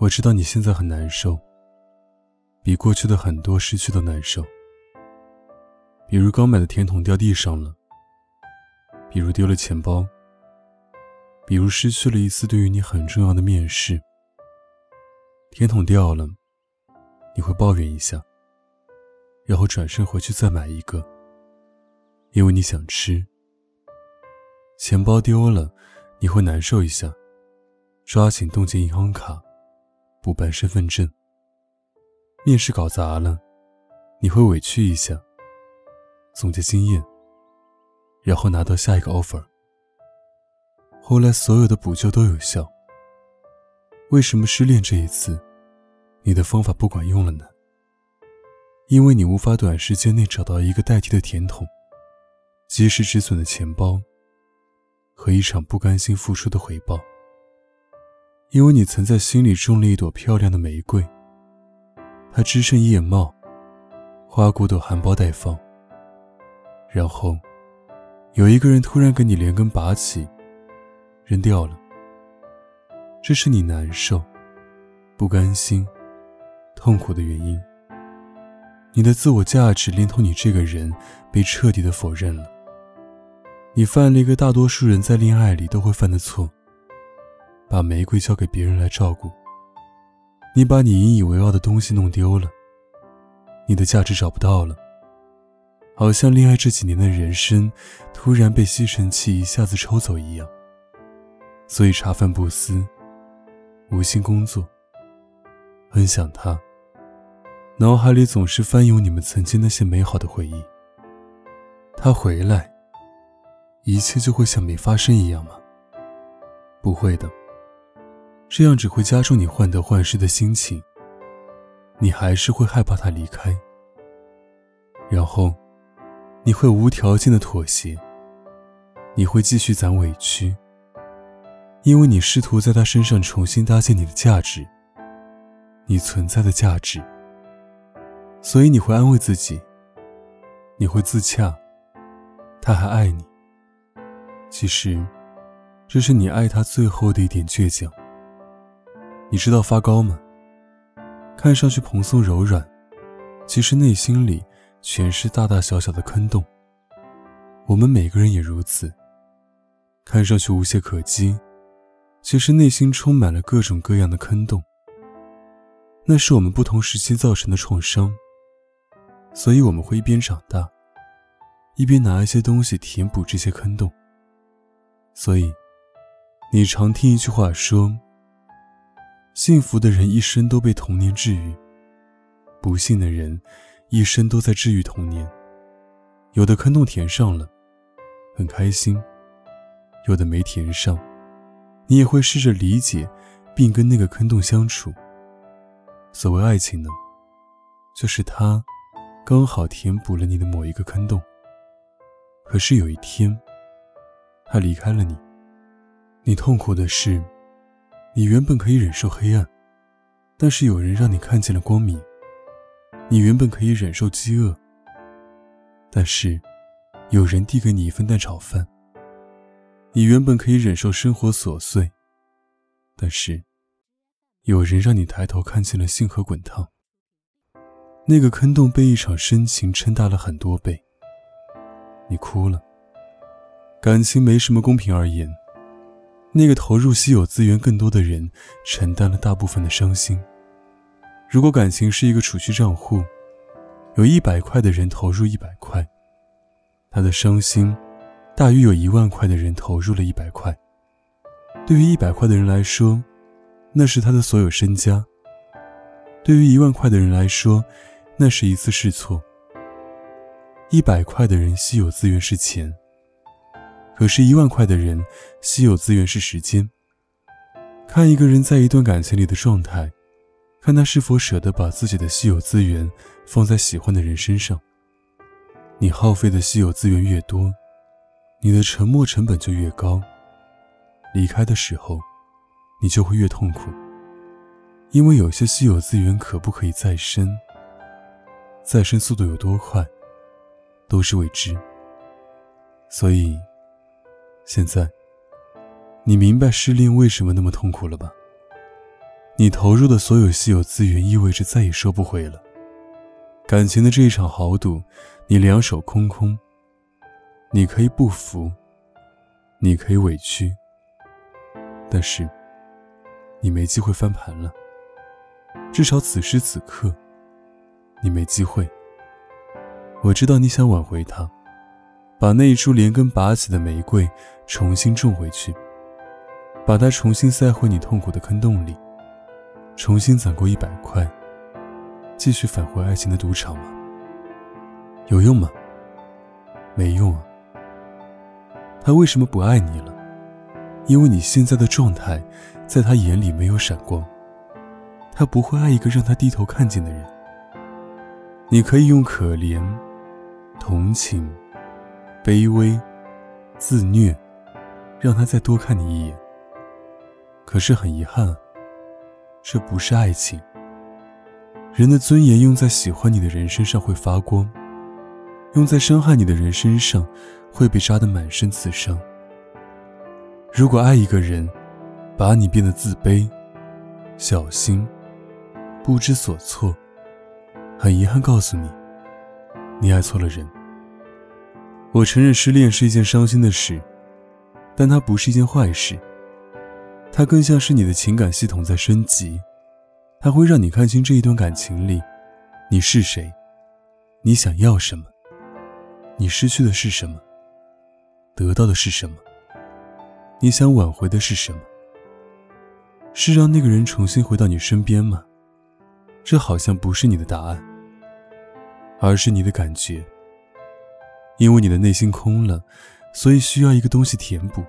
我知道你现在很难受，比过去的很多失去都难受。比如刚买的甜筒掉地上了，比如丢了钱包，比如失去了一次对于你很重要的面试。甜筒掉了，你会抱怨一下，然后转身回去再买一个，因为你想吃。钱包丢了，你会难受一下，抓紧冻结银行卡。补办身份证，面试搞砸了，你会委屈一下，总结经验，然后拿到下一个 offer。后来所有的补救都有效，为什么失恋这一次，你的方法不管用了呢？因为你无法短时间内找到一个代替的甜筒，及时止损的钱包，和一场不甘心付出的回报。因为你曾在心里种了一朵漂亮的玫瑰，它枝盛叶茂，花骨朵含苞待放。然后，有一个人突然给你连根拔起，扔掉了。这是你难受、不甘心、痛苦的原因。你的自我价值连同你这个人被彻底的否认了。你犯了一个大多数人在恋爱里都会犯的错。把玫瑰交给别人来照顾，你把你引以为傲的东西弄丢了，你的价值找不到了，好像恋爱这几年的人生突然被吸尘器一下子抽走一样。所以茶饭不思，无心工作，很想他，脑海里总是翻涌你们曾经那些美好的回忆。他回来，一切就会像没发生一样吗？不会的。这样只会加重你患得患失的心情，你还是会害怕他离开，然后你会无条件的妥协，你会继续攒委屈，因为你试图在他身上重新搭建你的价值，你存在的价值，所以你会安慰自己，你会自洽，他还爱你，其实这是你爱他最后的一点倔强。你知道发糕吗？看上去蓬松柔软，其实内心里全是大大小小的坑洞。我们每个人也如此，看上去无懈可击，其实内心充满了各种各样的坑洞。那是我们不同时期造成的创伤，所以我们会一边长大，一边拿一些东西填补这些坑洞。所以，你常听一句话说。幸福的人一生都被童年治愈，不幸的人一生都在治愈童年。有的坑洞填上了，很开心；有的没填上，你也会试着理解，并跟那个坑洞相处。所谓爱情呢，就是他刚好填补了你的某一个坑洞。可是有一天，他离开了你，你痛苦的是。你原本可以忍受黑暗，但是有人让你看见了光明。你原本可以忍受饥饿，但是有人递给你一份蛋炒饭。你原本可以忍受生活琐碎，但是有人让你抬头看见了星河滚烫。那个坑洞被一场深情撑大了很多倍。你哭了。感情没什么公平而言。那个投入稀有资源更多的人，承担了大部分的伤心。如果感情是一个储蓄账户，有一百块的人投入一百块，他的伤心，大于有一万块的人投入了一百块。对于一百块的人来说，那是他的所有身家；对于一万块的人来说，那是一次试错。一百块的人稀有资源是钱，可是一万块的人稀有资源是时间。看一个人在一段感情里的状态，看他是否舍得把自己的稀有资源放在喜欢的人身上。你耗费的稀有资源越多，你的沉默成本就越高。离开的时候，你就会越痛苦，因为有些稀有资源可不可以再生，再生速度有多快，都是未知。所以，现在。你明白失恋为什么那么痛苦了吧？你投入的所有稀有资源意味着再也收不回了。感情的这一场豪赌，你两手空空。你可以不服，你可以委屈，但是你没机会翻盘了。至少此时此刻，你没机会。我知道你想挽回他，把那一株连根拔起的玫瑰重新种回去。把它重新塞回你痛苦的坑洞里，重新攒够一百块，继续返回爱情的赌场吗？有用吗？没用啊。他为什么不爱你了？因为你现在的状态，在他眼里没有闪光。他不会爱一个让他低头看见的人。你可以用可怜、同情、卑微、自虐，让他再多看你一眼。可是很遗憾，这不是爱情。人的尊严用在喜欢你的人身上会发光，用在伤害你的人身上会被扎得满身刺伤。如果爱一个人，把你变得自卑、小心、不知所措，很遗憾告诉你，你爱错了人。我承认失恋是一件伤心的事，但它不是一件坏事。它更像是你的情感系统在升级，它会让你看清这一段感情里，你是谁，你想要什么，你失去的是什么，得到的是什么，你想挽回的是什么？是让那个人重新回到你身边吗？这好像不是你的答案，而是你的感觉。因为你的内心空了，所以需要一个东西填补。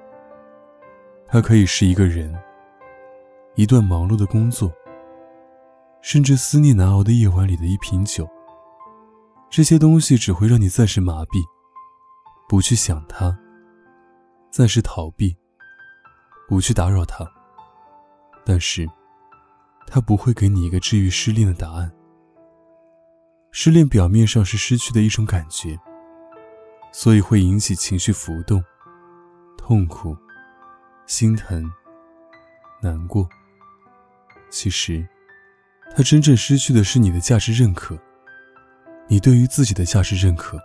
它可以是一个人，一段忙碌的工作，甚至思念难熬的夜晚里的一瓶酒。这些东西只会让你暂时麻痹，不去想他；暂时逃避，不去打扰他。但是，他不会给你一个治愈失恋的答案。失恋表面上是失去的一种感觉，所以会引起情绪浮动、痛苦。心疼、难过。其实，他真正失去的是你的价值认可，你对于自己的价值认可，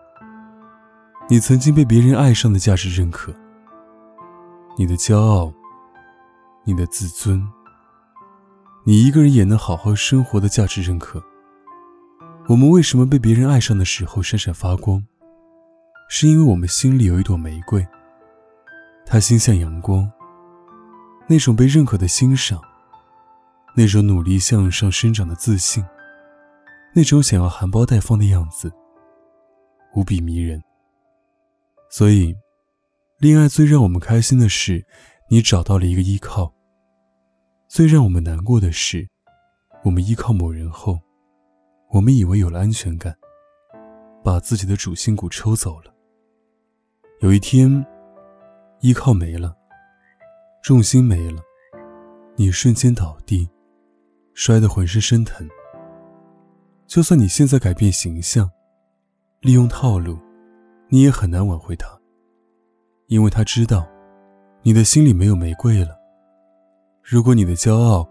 你曾经被别人爱上的价值认可，你的骄傲，你的自尊，你一个人也能好好生活的价值认可。我们为什么被别人爱上的时候闪闪发光？是因为我们心里有一朵玫瑰，它心向阳光。那种被认可的欣赏，那种努力向上生长的自信，那种想要含苞待放的样子，无比迷人。所以，恋爱最让我们开心的是，你找到了一个依靠；最让我们难过的是，我们依靠某人后，我们以为有了安全感，把自己的主心骨抽走了。有一天，依靠没了。重心没了，你瞬间倒地，摔得浑身生疼。就算你现在改变形象，利用套路，你也很难挽回他，因为他知道，你的心里没有玫瑰了。如果你的骄傲、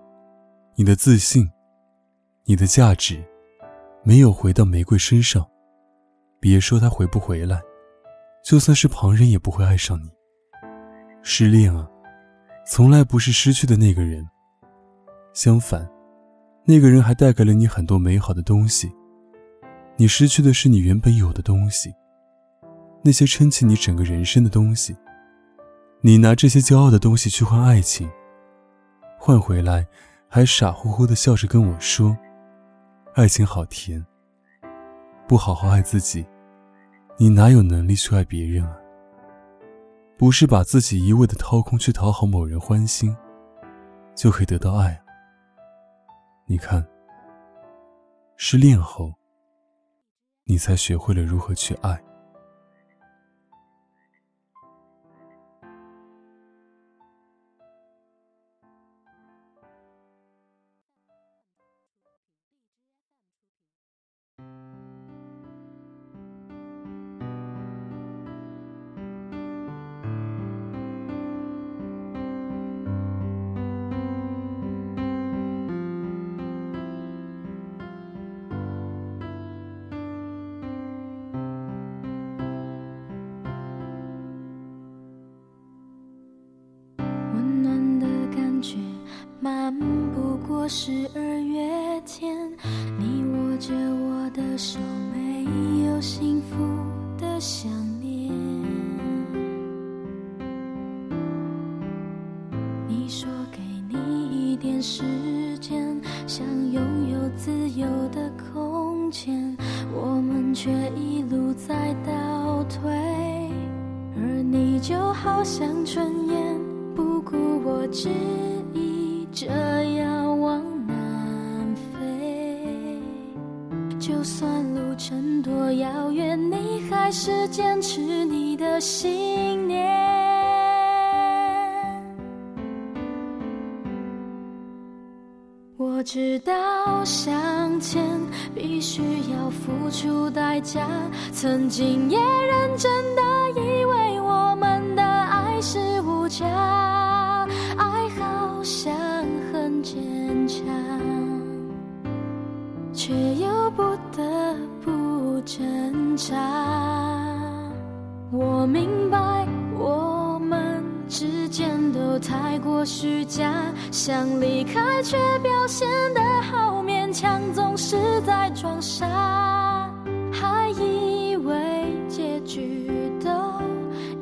你的自信、你的价值，没有回到玫瑰身上，别说他回不回来，就算是旁人也不会爱上你。失恋啊！从来不是失去的那个人，相反，那个人还带给了你很多美好的东西。你失去的是你原本有的东西，那些撑起你整个人生的东西。你拿这些骄傲的东西去换爱情，换回来还傻乎乎的笑着跟我说：“爱情好甜。”不好好爱自己，你哪有能力去爱别人啊？不是把自己一味的掏空去讨好某人欢心，就可以得到爱。你看，失恋后，你才学会了如何去爱。的手，没有幸福的想念。你说给你一点时间，想拥有自由的空间，我们却一路在倒退。而你就好像春燕，不顾我执意就算路程多遥远，你还是坚持你的信念。我知道向前必须要付出代价，曾经也认真想离开却表现得好勉强，总是在装傻，还以为结局都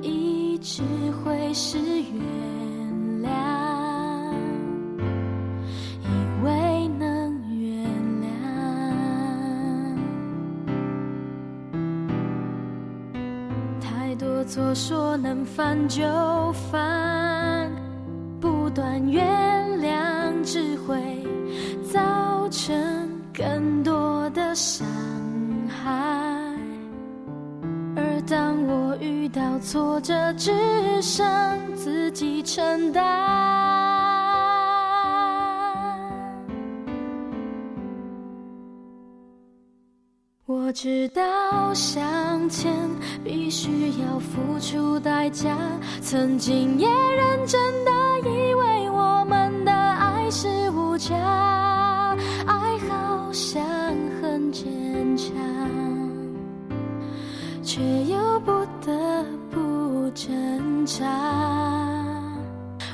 一直会是原谅，以为能原谅，太多。错说能犯就犯，不断原更多的伤害。而当我遇到挫折，只剩自己承担。我知道向前必须要付出代价，曾经也认真的以为我们的爱是无价，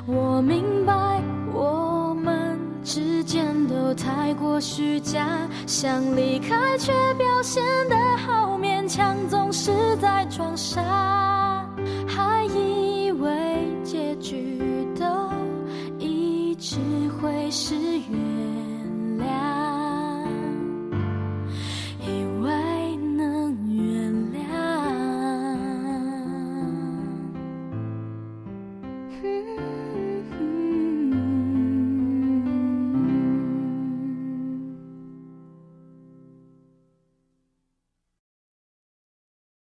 我明白我们之间都太过虚假，想离开却表现得好勉强，总是在装傻。